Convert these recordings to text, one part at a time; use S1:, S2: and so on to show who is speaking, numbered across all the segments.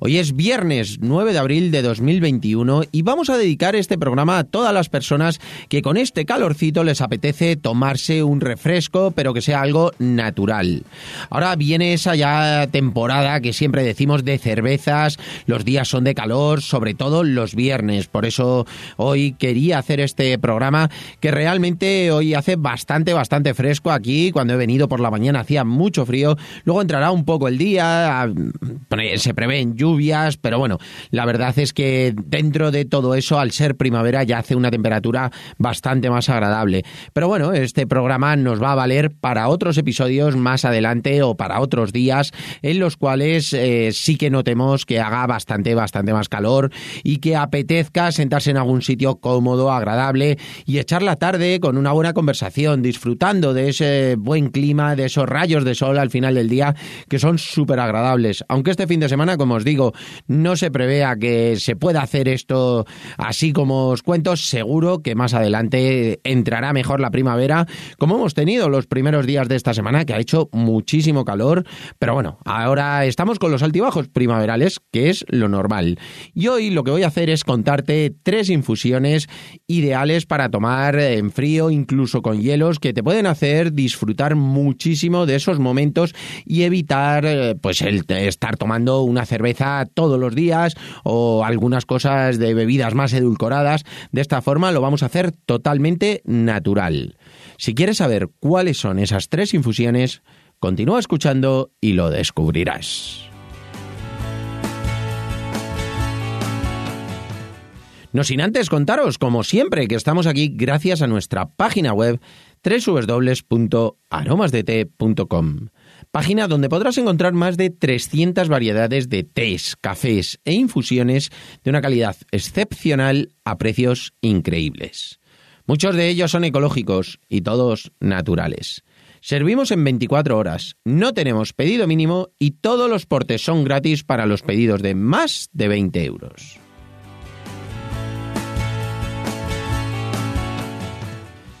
S1: Hoy es viernes 9 de abril de 2021 y vamos a dedicar este programa a todas las personas que con este calorcito les apetece tomarse un refresco, pero que sea algo natural. Ahora viene esa ya temporada que siempre decimos de cervezas, los días son de calor, sobre todo los viernes. Por eso hoy quería hacer este programa que realmente hoy hace bastante, bastante fresco aquí. Cuando he venido por la mañana hacía mucho frío. Luego entrará un poco el día, se prevén lluvias, pero bueno, la verdad es que dentro de todo eso, al ser primavera, ya hace una temperatura bastante más agradable. Pero bueno, este programa nos va a valer para otros episodios más adelante o para otros días en los cuales eh, sí que notemos que haga bastante, bastante más calor y que apetezca sentarse en algún sitio cómodo, agradable y echar la tarde con una buena conversación, disfrutando de ese buen clima, de esos rayos de sol al final del día que son súper agradables. Aunque este fin de semana, como os digo, no se prevea que se pueda hacer esto así como os cuento, seguro que más adelante entrará mejor la primavera, como hemos tenido los primeros días de esta semana, que ha hecho muchísimo calor, pero bueno, ahora estamos con los altibajos primaverales, que es lo normal. Y hoy lo que voy a hacer es contarte tres infusiones ideales para tomar en frío, incluso con hielos, que te pueden hacer disfrutar muchísimo de esos momentos y evitar eh, pues el estar tomando una cerveza todos los días o algunas cosas de bebidas más edulcoradas. De esta forma lo vamos a hacer totalmente natural. Si quieres saber cuáles son esas tres infusiones, continúa escuchando y lo descubrirás. No sin antes contaros, como siempre, que estamos aquí gracias a nuestra página web www.aromasdete.com página donde podrás encontrar más de 300 variedades de tés, cafés e infusiones de una calidad excepcional a precios increíbles. Muchos de ellos son ecológicos y todos naturales. Servimos en 24 horas, no tenemos pedido mínimo y todos los portes son gratis para los pedidos de más de 20 euros.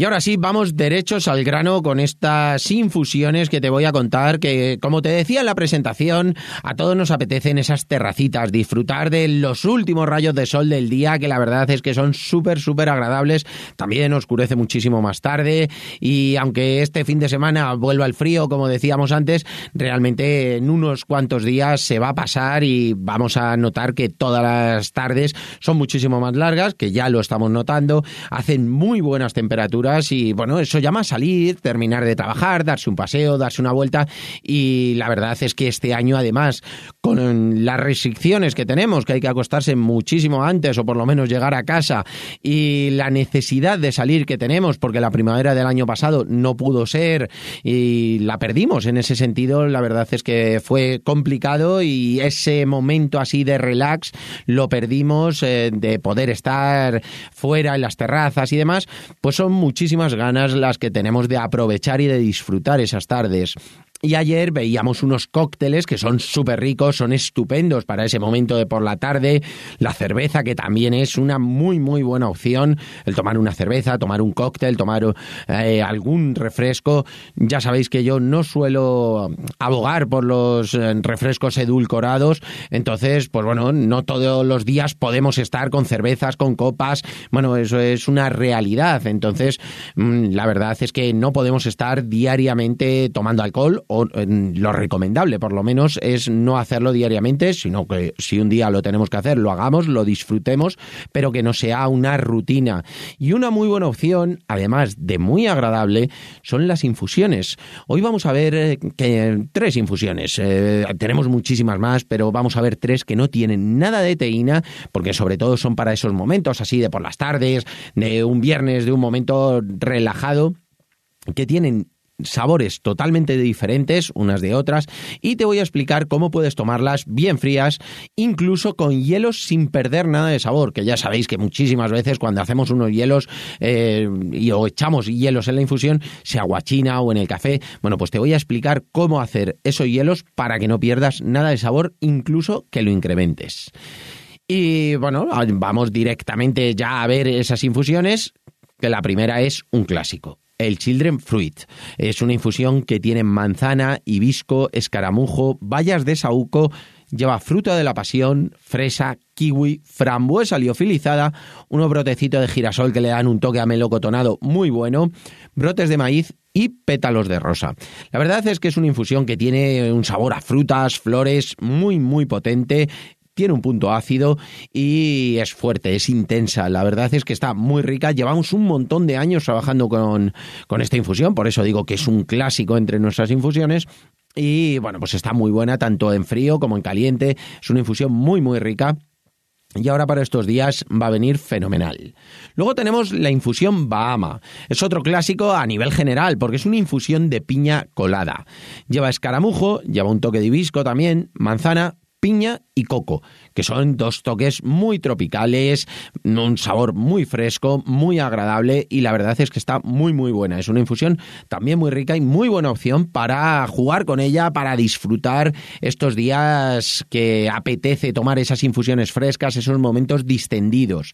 S1: Y ahora sí, vamos derechos al grano con estas infusiones que te voy a contar, que como te decía en la presentación, a todos nos apetecen esas terracitas, disfrutar de los últimos rayos de sol del día, que la verdad es que son súper, súper agradables. También oscurece muchísimo más tarde y aunque este fin de semana vuelva el frío, como decíamos antes, realmente en unos cuantos días se va a pasar y vamos a notar que todas las tardes son muchísimo más largas, que ya lo estamos notando, hacen muy buenas temperaturas y bueno, eso llama a salir, terminar de trabajar, darse un paseo, darse una vuelta y la verdad es que este año además con las restricciones que tenemos, que hay que acostarse muchísimo antes o por lo menos llegar a casa y la necesidad de salir que tenemos porque la primavera del año pasado no pudo ser y la perdimos en ese sentido, la verdad es que fue complicado y ese momento así de relax lo perdimos eh, de poder estar fuera en las terrazas y demás, pues son muchísimas ganas las que tenemos de aprovechar y de disfrutar esas tardes. Y ayer veíamos unos cócteles que son súper ricos, son estupendos para ese momento de por la tarde. La cerveza, que también es una muy, muy buena opción. El tomar una cerveza, tomar un cóctel, tomar eh, algún refresco. Ya sabéis que yo no suelo abogar por los eh, refrescos edulcorados. Entonces, pues bueno, no todos los días podemos estar con cervezas, con copas. Bueno, eso es una realidad. Entonces, mm, la verdad es que no podemos estar diariamente tomando alcohol lo recomendable por lo menos es no hacerlo diariamente, sino que si un día lo tenemos que hacer, lo hagamos, lo disfrutemos, pero que no sea una rutina. Y una muy buena opción, además de muy agradable, son las infusiones. Hoy vamos a ver eh, que, tres infusiones. Eh, tenemos muchísimas más, pero vamos a ver tres que no tienen nada de teína, porque sobre todo son para esos momentos así de por las tardes, de un viernes, de un momento relajado, que tienen sabores totalmente diferentes unas de otras y te voy a explicar cómo puedes tomarlas bien frías, incluso con hielos sin perder nada de sabor, que ya sabéis que muchísimas veces cuando hacemos unos hielos eh, y, o echamos hielos en la infusión, se aguachina o en el café, bueno, pues te voy a explicar cómo hacer esos hielos para que no pierdas nada de sabor, incluso que lo incrementes. Y bueno, vamos directamente ya a ver esas infusiones, que la primera es un clásico, el Children Fruit. Es una infusión que tiene manzana, hibisco, escaramujo, bayas de saúco, lleva fruta de la pasión, fresa, kiwi, frambuesa liofilizada, unos brotecitos de girasol que le dan un toque a melocotonado muy bueno, brotes de maíz y pétalos de rosa. La verdad es que es una infusión que tiene un sabor a frutas, flores muy muy potente tiene un punto ácido y es fuerte, es intensa. La verdad es que está muy rica. Llevamos un montón de años trabajando con, con esta infusión, por eso digo que es un clásico entre nuestras infusiones. Y bueno, pues está muy buena tanto en frío como en caliente. Es una infusión muy, muy rica. Y ahora para estos días va a venir fenomenal. Luego tenemos la infusión Bahama. Es otro clásico a nivel general porque es una infusión de piña colada. Lleva escaramujo, lleva un toque de hibisco también, manzana, piña y coco, que son dos toques muy tropicales, un sabor muy fresco, muy agradable y la verdad es que está muy muy buena. Es una infusión también muy rica y muy buena opción para jugar con ella, para disfrutar estos días que apetece tomar esas infusiones frescas, esos momentos distendidos.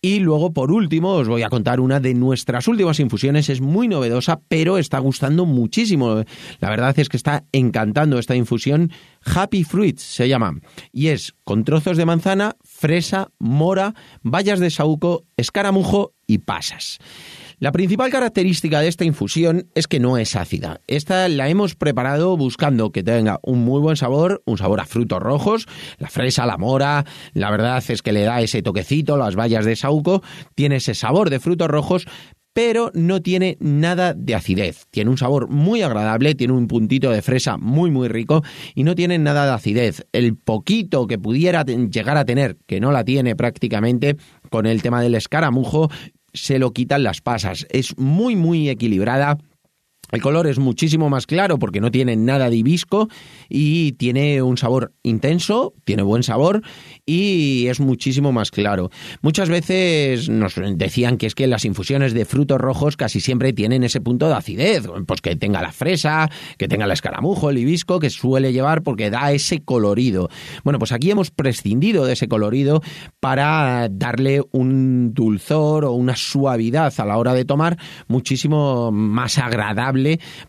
S1: Y luego, por último, os voy a contar una de nuestras últimas infusiones. Es muy novedosa, pero está gustando muchísimo. La verdad es que está encantando esta infusión. Happy Fruits se llama. Y es con trozos de manzana, fresa, mora, bayas de saúco, escaramujo y pasas. La principal característica de esta infusión es que no es ácida. Esta la hemos preparado buscando que tenga un muy buen sabor, un sabor a frutos rojos, la fresa, la mora, la verdad es que le da ese toquecito, las bayas de sauco, tiene ese sabor de frutos rojos, pero no tiene nada de acidez. Tiene un sabor muy agradable, tiene un puntito de fresa muy muy rico y no tiene nada de acidez. El poquito que pudiera llegar a tener, que no la tiene prácticamente, con el tema del escaramujo, se lo quitan las pasas. Es muy, muy equilibrada. El color es muchísimo más claro porque no tiene nada de hibisco y tiene un sabor intenso, tiene buen sabor y es muchísimo más claro. Muchas veces nos decían que es que las infusiones de frutos rojos casi siempre tienen ese punto de acidez, pues que tenga la fresa, que tenga el escaramujo, el hibisco, que suele llevar porque da ese colorido. Bueno, pues aquí hemos prescindido de ese colorido para darle un dulzor o una suavidad a la hora de tomar muchísimo más agradable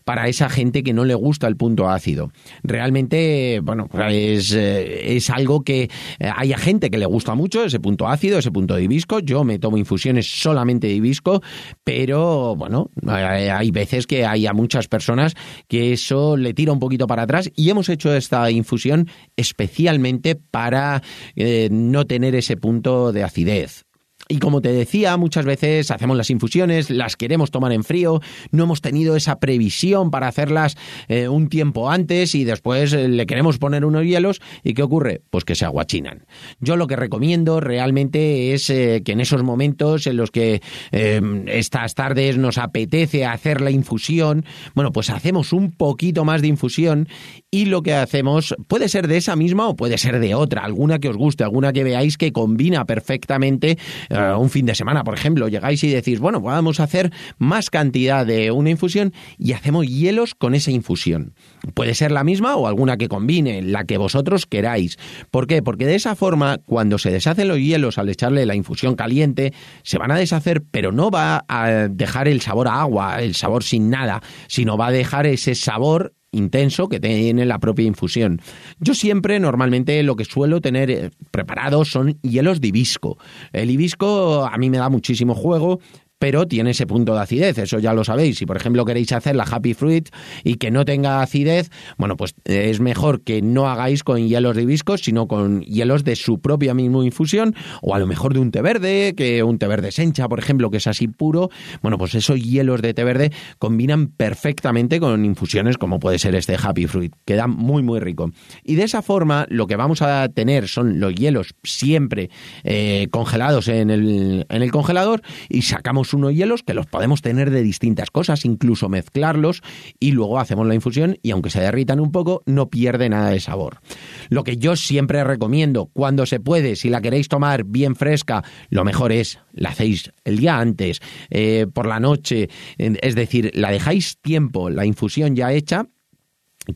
S1: para esa gente que no le gusta el punto ácido. Realmente, bueno, es, eh, es algo que eh, hay gente que le gusta mucho, ese punto ácido, ese punto de hibisco. Yo me tomo infusiones solamente de hibisco, pero bueno, hay veces que hay a muchas personas que eso le tira un poquito para atrás y hemos hecho esta infusión especialmente para eh, no tener ese punto de acidez. Y como te decía, muchas veces hacemos las infusiones, las queremos tomar en frío, no hemos tenido esa previsión para hacerlas eh, un tiempo antes y después eh, le queremos poner unos hielos y ¿qué ocurre? Pues que se aguachinan. Yo lo que recomiendo realmente es eh, que en esos momentos en los que estas tardes nos apetece hacer la infusión, bueno, pues hacemos un poquito más de infusión y lo que hacemos puede ser de esa misma o puede ser de otra, alguna que os guste, alguna que veáis que combina perfectamente eh, un fin de semana, por ejemplo, llegáis y decís, bueno, vamos a hacer más cantidad de una infusión y hacemos hielos con esa infusión. Puede ser la misma o alguna que combine, la que vosotros queráis. ¿Por qué? Porque de esa forma, cuando se deshacen los hielos al echarle la infusión caliente, se van a deshacer, pero no va a dejar el sabor a agua, el sabor sin nada, sino va a dejar ese sabor intenso que tiene la propia infusión. Yo siempre, normalmente, lo que suelo tener eh, preparado son hielos de hibisco. El hibisco a mí me da muchísimo juego pero tiene ese punto de acidez, eso ya lo sabéis. Si por ejemplo queréis hacer la Happy Fruit y que no tenga acidez, bueno, pues eh, es mejor que no hagáis con hielos de hibisco, sino con hielos de su propia misma infusión, o a lo mejor de un té verde, que un té verde sencha, por ejemplo, que es así puro. Bueno, pues esos hielos de té verde combinan perfectamente con infusiones como puede ser este Happy Fruit, queda muy, muy rico. Y de esa forma, lo que vamos a tener son los hielos siempre eh, congelados en el, en el congelador y sacamos tenemos unos hielos que los podemos tener de distintas cosas, incluso mezclarlos y luego hacemos la infusión y aunque se derritan un poco, no pierde nada de sabor. Lo que yo siempre recomiendo, cuando se puede, si la queréis tomar bien fresca, lo mejor es la hacéis el día antes, eh, por la noche, es decir, la dejáis tiempo, la infusión ya hecha,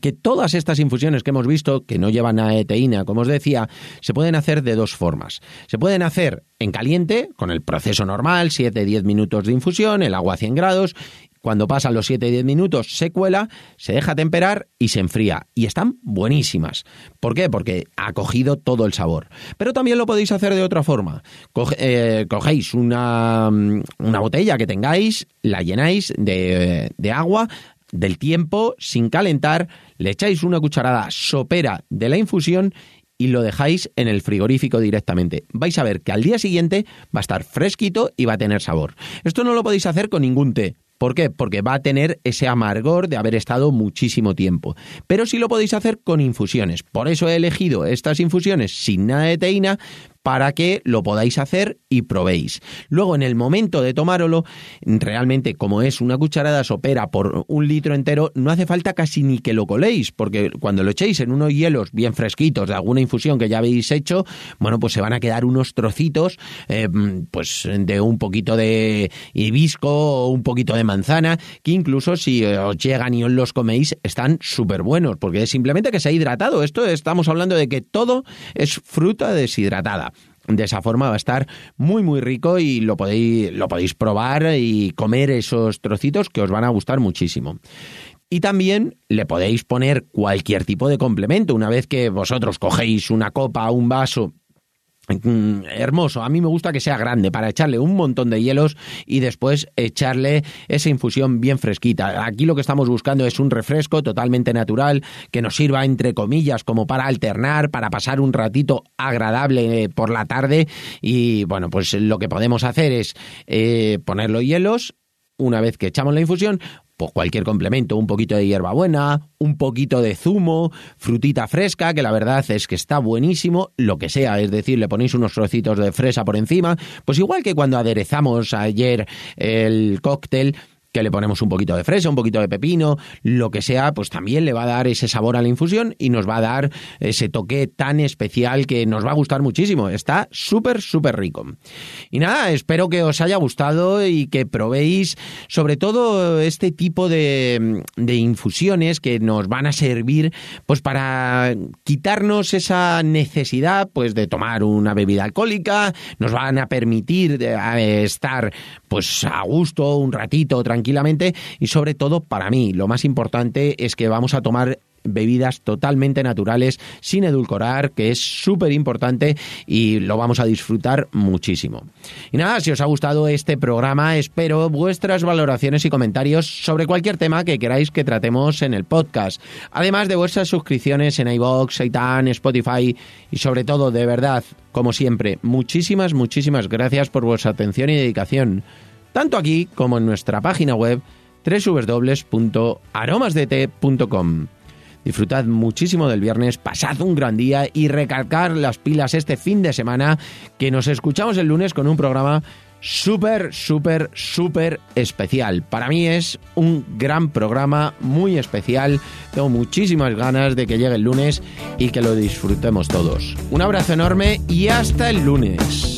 S1: que todas estas infusiones que hemos visto, que no llevan a eteína, como os decía, se pueden hacer de dos formas. Se pueden hacer en caliente, con el proceso normal, 7-10 minutos de infusión, el agua a 100 grados, cuando pasan los 7-10 minutos se cuela, se deja temperar y se enfría. Y están buenísimas. ¿Por qué? Porque ha cogido todo el sabor. Pero también lo podéis hacer de otra forma. Eh, cogéis una, una, botella que tengáis, la llenáis de, de agua, del tiempo sin calentar, le echáis una cucharada sopera de la infusión y lo dejáis en el frigorífico directamente. Vais a ver que al día siguiente va a estar fresquito y va a tener sabor. Esto no lo podéis hacer con ningún té. ¿Por qué? Porque va a tener ese amargor de haber estado muchísimo tiempo. Pero sí lo podéis hacer con infusiones. Por eso he elegido estas infusiones sin nada de teína, para que lo podáis hacer y probéis. Luego, en el momento de tomárolo, realmente como es una cucharada sopera por un litro entero, no hace falta casi ni que lo coléis, porque cuando lo echéis en unos hielos bien fresquitos de alguna infusión que ya habéis hecho, bueno, pues se van a quedar unos trocitos, eh, pues de un poquito de hibisco o un poquito de manzana, que incluso si os llegan y os los coméis, están súper buenos, porque es simplemente que se ha hidratado. Esto estamos hablando de que todo es fruta deshidratada. De esa forma va a estar muy muy rico y lo podéis, lo podéis probar y comer esos trocitos que os van a gustar muchísimo. Y también le podéis poner cualquier tipo de complemento. Una vez que vosotros cogéis una copa, un vaso hermoso. A mí me gusta que sea grande para echarle un montón de hielos y después echarle esa infusión bien fresquita. Aquí lo que estamos buscando es un refresco totalmente natural que nos sirva entre comillas como para alternar, para pasar un ratito agradable eh, por la tarde y bueno, pues lo que podemos hacer es eh, poner hielos una vez que echamos la infusión, pues cualquier complemento, un poquito de hierbabuena, un poquito de zumo, frutita fresca, que la verdad es que está buenísimo, lo que sea, es decir, le ponéis unos trocitos de fresa por encima, pues igual que cuando aderezamos ayer el cóctel, que le ponemos un poquito de fresa, un poquito de pepino, lo que sea, pues también le va a dar ese sabor a la infusión y nos va a dar ese toque tan especial que nos va a gustar muchísimo. Está súper, súper rico. Y nada, espero que os haya gustado y que probéis sobre todo este tipo de, de infusiones que nos van a servir pues para quitarnos esa necesidad pues de tomar una bebida alcohólica, nos van a permitir eh, estar pues a gusto un ratito tranquilo tranquilamente y sobre todo para mí lo más importante es que vamos a tomar bebidas totalmente naturales, sin edulcorar, que es súper importante y lo vamos a disfrutar muchísimo. Y nada, si os ha gustado este programa, espero vuestras valoraciones y comentarios sobre cualquier tema que queráis que tratemos en el podcast. Además de vuestras suscripciones en iVoox, Seitan, Spotify y sobre todo, de verdad, como siempre, muchísimas, muchísimas gracias por vuestra atención y dedicación tanto aquí como en nuestra página web www.aromasdt.com. Disfrutad muchísimo del viernes, pasad un gran día y recalcar las pilas este fin de semana, que nos escuchamos el lunes con un programa súper, súper, súper especial. Para mí es un gran programa, muy especial. Tengo muchísimas ganas de que llegue el lunes y que lo disfrutemos todos. Un abrazo enorme y hasta el lunes.